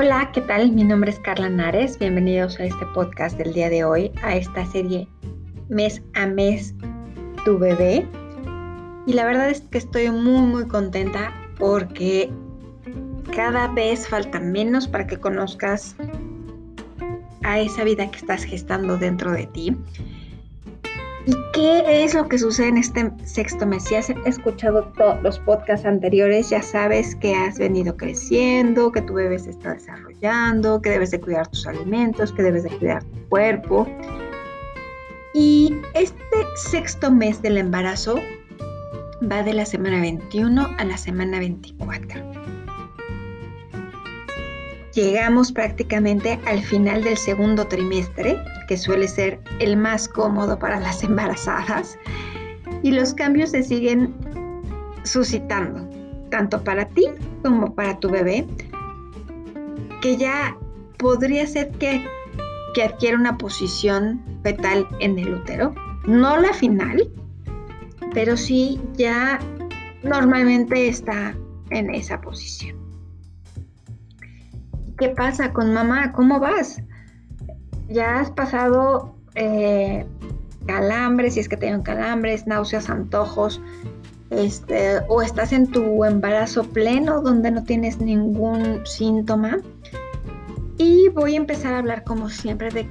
Hola, ¿qué tal? Mi nombre es Carla Nares. Bienvenidos a este podcast del día de hoy, a esta serie Mes a Mes Tu Bebé. Y la verdad es que estoy muy, muy contenta porque cada vez falta menos para que conozcas a esa vida que estás gestando dentro de ti. ¿Y qué es lo que sucede en este sexto mes? Si has escuchado todos los podcasts anteriores, ya sabes que has venido creciendo, que tu bebé se está desarrollando, que debes de cuidar tus alimentos, que debes de cuidar tu cuerpo. Y este sexto mes del embarazo va de la semana 21 a la semana 24. Llegamos prácticamente al final del segundo trimestre que suele ser el más cómodo para las embarazadas, y los cambios se siguen suscitando, tanto para ti como para tu bebé, que ya podría ser que, que adquiera una posición fetal en el útero, no la final, pero sí ya normalmente está en esa posición. ¿Qué pasa con mamá? ¿Cómo vas? ya has pasado eh, calambres, si es que te dan calambres, náuseas, antojos, este, o estás en tu embarazo pleno donde no tienes ningún síntoma. Y voy a empezar a hablar como siempre de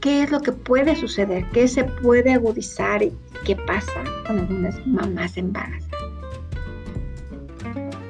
qué es lo que puede suceder, qué se puede agudizar y qué pasa con algunas mamás embarazadas.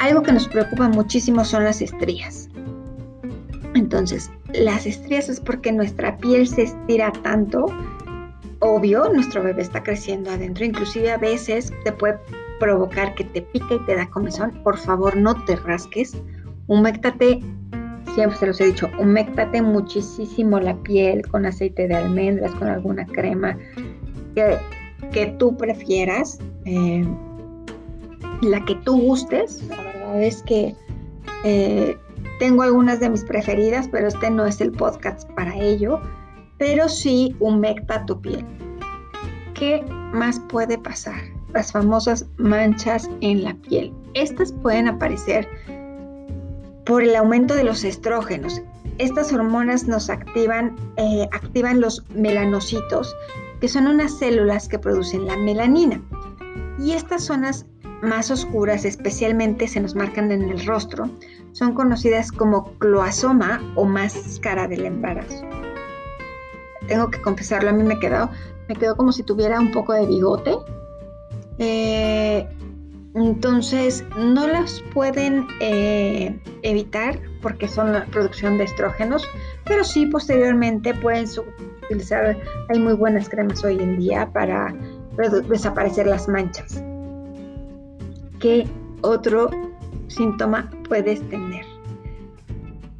Algo que nos preocupa muchísimo son las estrías. Entonces, las estrías es porque nuestra piel se estira tanto. Obvio, nuestro bebé está creciendo adentro. Inclusive a veces te puede provocar que te pique y te da comezón. Por favor, no te rasques. Humectate, siempre se los he dicho, humectate muchísimo la piel con aceite de almendras, con alguna crema que, que tú prefieras. Eh, la que tú gustes. La verdad es que eh, tengo algunas de mis preferidas, pero este no es el podcast para ello. Pero sí humecta tu piel. ¿Qué más puede pasar? Las famosas manchas en la piel. Estas pueden aparecer por el aumento de los estrógenos. Estas hormonas nos activan, eh, activan los melanocitos, que son unas células que producen la melanina. Y estas zonas más oscuras, especialmente se nos marcan en el rostro, son conocidas como cloasoma o máscara del embarazo. Tengo que confesarlo, a mí me quedó, me quedó como si tuviera un poco de bigote. Eh, entonces, no las pueden eh, evitar porque son la producción de estrógenos, pero sí posteriormente pueden utilizar, hay muy buenas cremas hoy en día para desaparecer las manchas. ¿Qué otro síntoma puedes tener?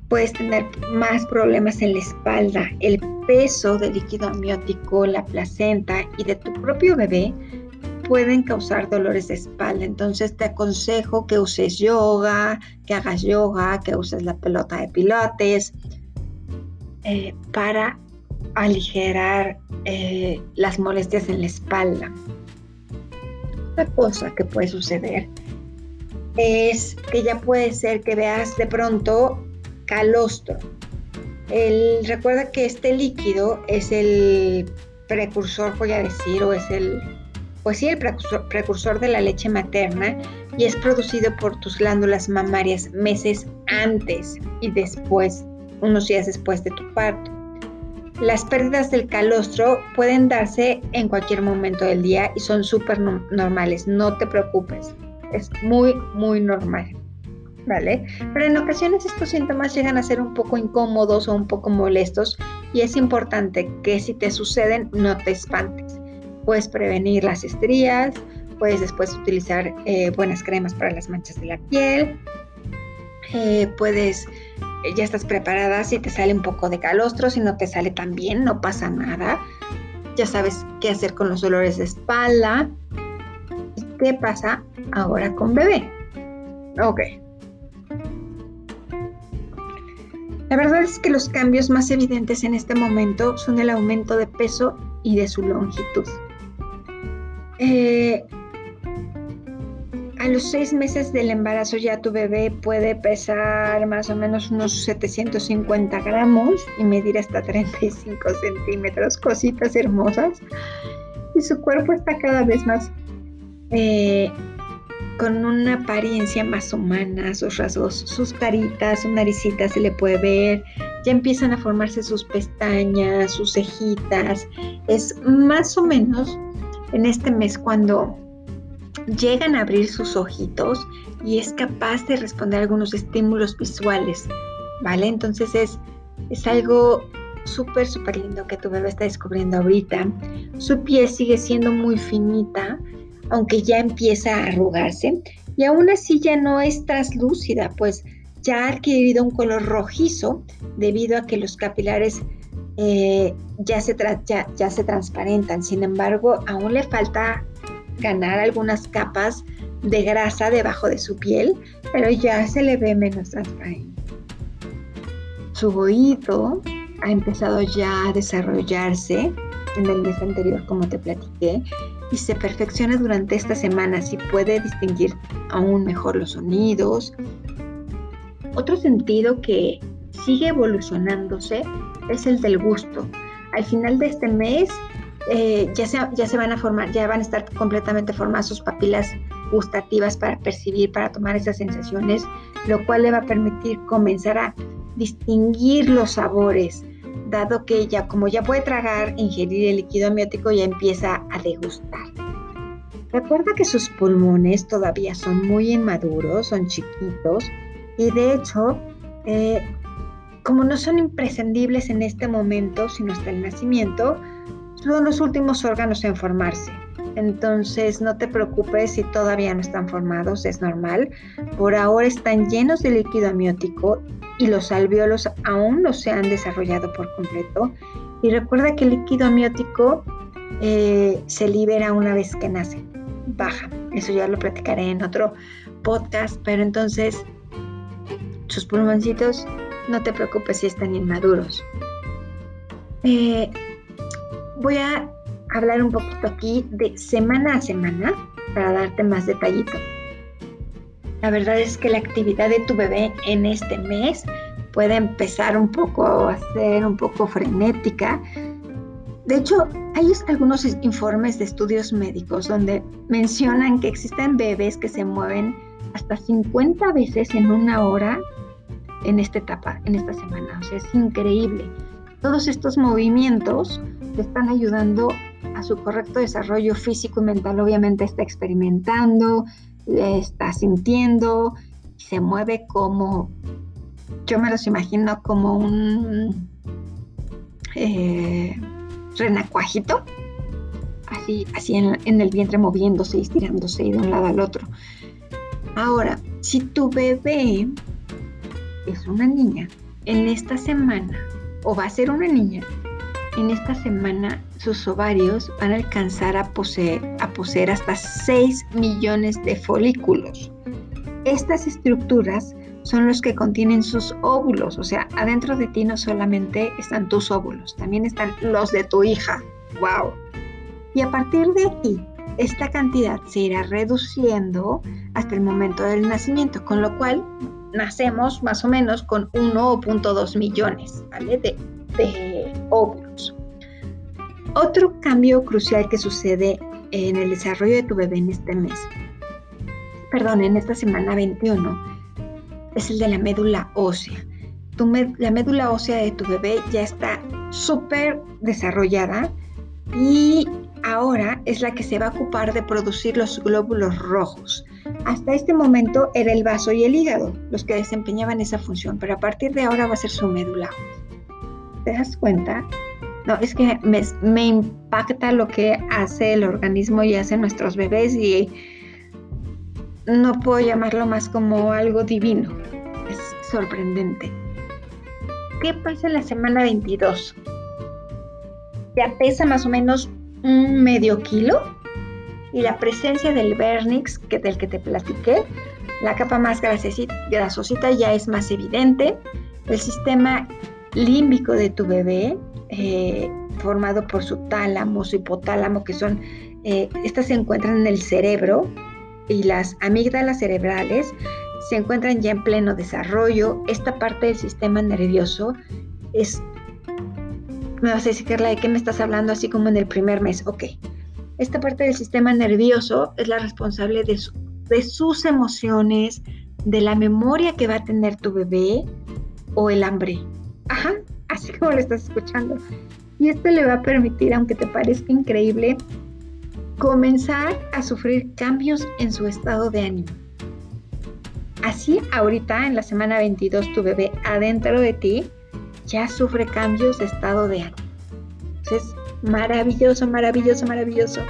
Puedes tener más problemas en la espalda, el peso del líquido amniótico, la placenta y de tu propio bebé pueden causar dolores de espalda. Entonces te aconsejo que uses yoga, que hagas yoga, que uses la pelota de pilates eh, para aligerar eh, las molestias en la espalda. Otra cosa que puede suceder es que ya puede ser que veas de pronto calostro. El, recuerda que este líquido es el precursor, voy a decir, o es el, pues sí, el precursor, precursor de la leche materna y es producido por tus glándulas mamarias meses antes y después, unos días después de tu parto. Las pérdidas del calostro pueden darse en cualquier momento del día y son súper normales, no te preocupes, es muy, muy normal. ¿Vale? Pero en ocasiones estos síntomas llegan a ser un poco incómodos o un poco molestos y es importante que si te suceden no te espantes. Puedes prevenir las estrías, puedes después utilizar eh, buenas cremas para las manchas de la piel, eh, puedes ya estás preparada si te sale un poco de calostro, si no te sale tan bien, no pasa nada. Ya sabes qué hacer con los dolores de espalda. Qué pasa ahora con bebé? Ok. La verdad es que los cambios más evidentes en este momento son el aumento de peso y de su longitud. Eh, a los seis meses del embarazo ya tu bebé puede pesar más o menos unos 750 gramos y medir hasta 35 centímetros, cositas hermosas. Y su cuerpo está cada vez más eh, con una apariencia más humana, sus rasgos, sus caritas, su naricita se le puede ver, ya empiezan a formarse sus pestañas, sus cejitas. Es más o menos en este mes cuando llegan a abrir sus ojitos y es capaz de responder a algunos estímulos visuales, ¿vale? Entonces es, es algo súper, súper lindo que tu bebé está descubriendo ahorita. Su piel sigue siendo muy finita, aunque ya empieza a arrugarse y aún así ya no es translúcida, pues ya ha adquirido un color rojizo debido a que los capilares eh, ya, se ya, ya transparentan. Sin embargo, aún le falta ganar algunas capas de grasa debajo de su piel, pero ya se le ve menos transparente. Su oído ha empezado ya a desarrollarse en el mes anterior, como te platiqué, y se perfecciona durante esta semana, si puede distinguir aún mejor los sonidos. Otro sentido que sigue evolucionándose es el del gusto. Al final de este mes eh, ya, se, ya se van a formar, ya van a estar completamente formadas sus papilas gustativas para percibir, para tomar esas sensaciones, lo cual le va a permitir comenzar a distinguir los sabores, dado que ya como ya puede tragar, ingerir el líquido amniótico, ya empieza a degustar. Recuerda que sus pulmones todavía son muy inmaduros, son chiquitos y de hecho, eh, como no son imprescindibles en este momento, sino hasta el nacimiento, son los últimos órganos en formarse. Entonces no te preocupes si todavía no están formados, es normal. Por ahora están llenos de líquido amniótico y los alveolos aún no se han desarrollado por completo. Y recuerda que el líquido amniótico eh, se libera una vez que nace, baja. Eso ya lo platicaré en otro podcast, pero entonces sus pulmoncitos no te preocupes si están inmaduros. Eh, voy a hablar un poquito aquí de semana a semana para darte más detallito. La verdad es que la actividad de tu bebé en este mes puede empezar un poco a ser un poco frenética. De hecho, hay algunos informes de estudios médicos donde mencionan que existen bebés que se mueven hasta 50 veces en una hora en esta etapa, en esta semana. O sea, es increíble. Todos estos movimientos le están ayudando a su correcto desarrollo físico y mental. Obviamente está experimentando, está sintiendo, se mueve como, yo me los imagino como un eh, renacuajito, así, así en, el vientre moviéndose y estirándose de un lado al otro. Ahora, si tu bebé es una niña, en esta semana, o va a ser una niña, en esta semana sus ovarios van a alcanzar a poseer, a poseer hasta 6 millones de folículos. Estas estructuras son los que contienen sus óvulos, o sea, adentro de ti no solamente están tus óvulos, también están los de tu hija. ¡Wow! Y a partir de aquí, esta cantidad se irá reduciendo hasta el momento del nacimiento, con lo cual nacemos más o menos con 1.2 millones de, de óvulos. Otro cambio crucial que sucede en el desarrollo de tu bebé en este mes, perdón, en esta semana 21, es el de la médula ósea. la médula ósea de tu bebé ya está súper desarrollada y ahora es la que se va a ocupar de producir los glóbulos rojos. Hasta este momento era el vaso y el hígado los que desempeñaban esa función, pero a partir de ahora va a ser su médula. ¿Te das cuenta? No, es que me, impacta lo que hace el organismo y hacen nuestros bebés y no puedo llamarlo más como algo divino. Es sorprendente. ¿Qué pasa en la semana 22? Ya pesa más o menos un medio kilo y la presencia del vernix, que del que te platiqué, la capa más grasosita ya es más evidente. El sistema límbico de tu bebé, eh, formado por su tálamo, su hipotálamo, que son, eh, estas se encuentran en el cerebro, y las amígdalas cerebrales se encuentran ya en pleno desarrollo. Esta parte del sistema nervioso es... Me vas a decir, Carla, ¿de qué me estás hablando así como en el primer mes? Ok. Esta parte del sistema nervioso es la responsable de, de sus emociones, de la memoria que va a tener tu bebé o el hambre. Ajá, así como lo estás escuchando. Y esto le va a permitir, aunque te parezca increíble, comenzar a sufrir cambios en su estado de ánimo. Así ahorita en la semana 22 tu bebé adentro de ti ya sufre cambios de estado de ánimo. Entonces, maravilloso, maravilloso, maravilloso.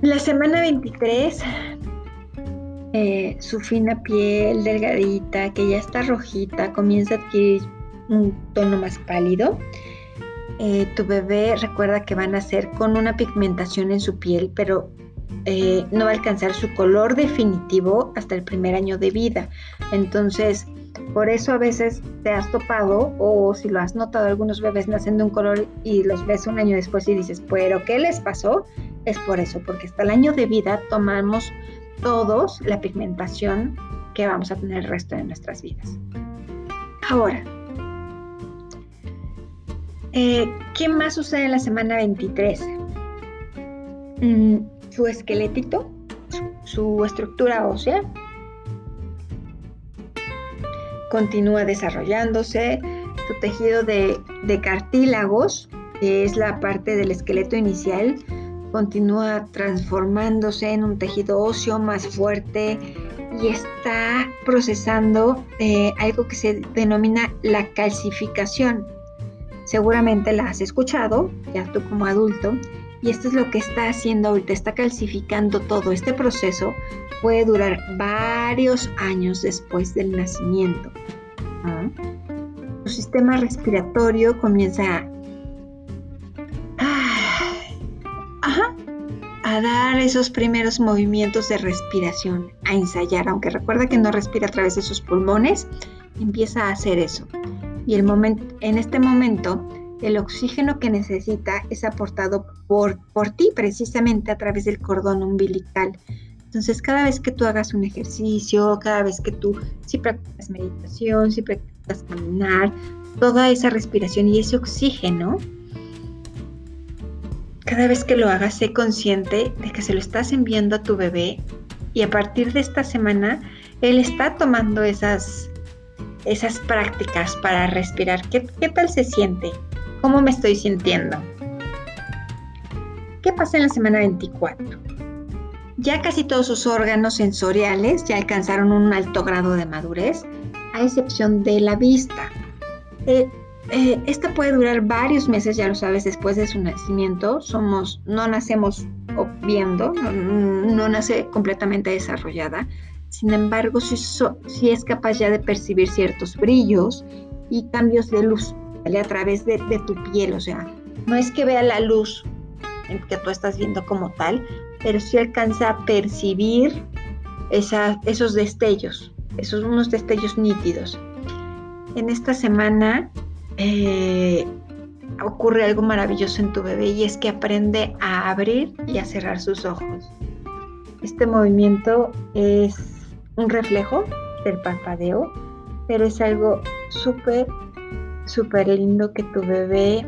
La semana 23, eh, su fina piel delgadita, que ya está rojita, comienza a adquirir un tono más pálido. Eh, tu bebé recuerda que van a ser con una pigmentación en su piel, pero eh, no va a alcanzar su color definitivo hasta el primer año de vida. Entonces, por eso a veces te has topado o si lo has notado, algunos bebés nacen de un color y los ves un año después y dices, pero ¿qué les pasó? Es por eso, porque hasta el año de vida tomamos todos la pigmentación que vamos a tener el resto de nuestras vidas. Ahora, eh, ¿qué más sucede en la semana 23? Mm, su esqueletito, su estructura ósea, continúa desarrollándose, su tejido de, cartílagos, que es la parte del esqueleto inicial, continúa transformándose en un tejido óseo más fuerte y está procesando eh, algo que se denomina la calcificación. Seguramente la has escuchado, ya tú como adulto, y esto es lo que está haciendo ahorita, está calcificando todo. Este proceso puede durar varios años después del nacimiento. Tu sistema respiratorio comienza a dar esos primeros movimientos de respiración, a ensayar, aunque recuerda que no respira a través de sus pulmones, empieza a hacer eso. Y el momento, en este momento, el oxígeno que necesita es aportado por, por ti precisamente a través del cordón umbilical. Entonces, cada vez que tú hagas un ejercicio, cada vez que tú, si practicas meditación, si practicas caminar, toda esa respiración y ese oxígeno cada vez que lo hagas, sé consciente de que se lo estás enviando a tu bebé y a partir de esta semana, él está tomando esas, esas prácticas para respirar. ¿Qué, ¿Qué tal se siente? ¿Cómo me estoy sintiendo? ¿Qué pasa en la semana 24? Ya casi todos sus órganos sensoriales ya alcanzaron un alto grado de madurez, a excepción de la vista. Eh, eh, esta puede durar varios meses, ya lo sabes, después de su nacimiento. Somos, no nacemos viendo, no, nace completamente desarrollada. Sin embargo, sí, es capaz ya de percibir ciertos brillos y cambios de luz a través de, tu piel. O sea, no es que vea la luz que tú estás viendo como tal, pero sí alcanza a percibir esos destellos, esos unos destellos nítidos. En esta semana eh, ocurre algo maravilloso en tu bebé y es que aprende a abrir y a cerrar sus ojos. Este movimiento es un reflejo del parpadeo, pero es algo súper, súper lindo que tu bebé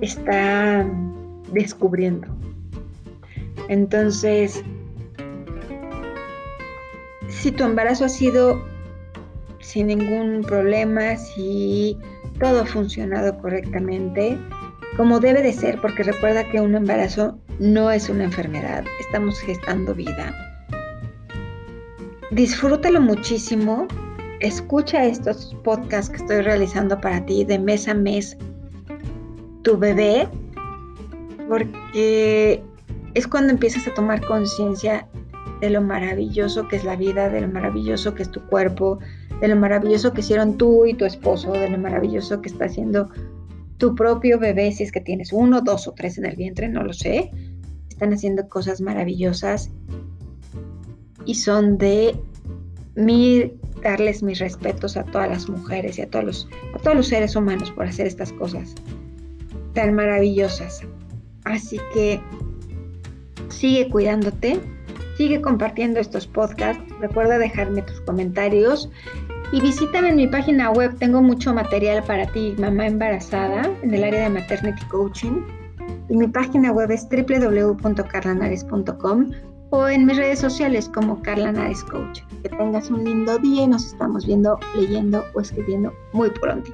está descubriendo. Entonces, si tu embarazo ha sido sin ningún problema, si todo ha funcionado correctamente, como debe de ser, porque recuerda que un embarazo no es una enfermedad, estamos gestando vida. Disfrútalo muchísimo, escucha estos podcasts que estoy realizando para ti de mes a mes, tu bebé, porque es cuando empiezas a tomar conciencia de lo maravilloso que es la vida, de lo maravilloso que es tu cuerpo, de lo maravilloso que hicieron tú y tu esposo, de lo maravilloso que está haciendo tu propio bebé, si es que tienes uno, dos o tres en el vientre, no lo sé. Están haciendo cosas maravillosas y son de mi, darles mis respetos a todas las mujeres y a todos, los, a todos los seres humanos por hacer estas cosas tan maravillosas. Así que sigue cuidándote, Sigue compartiendo estos podcasts. Recuerda dejarme tus comentarios. Y visítame en mi página web. Tengo mucho material para ti, mamá embarazada, en el área de maternity coaching. Y mi página web es www.carlanares.com o en mis redes sociales como Carla Nares Coach. Que tengas un lindo día y nos estamos viendo, leyendo o escribiendo muy pronto.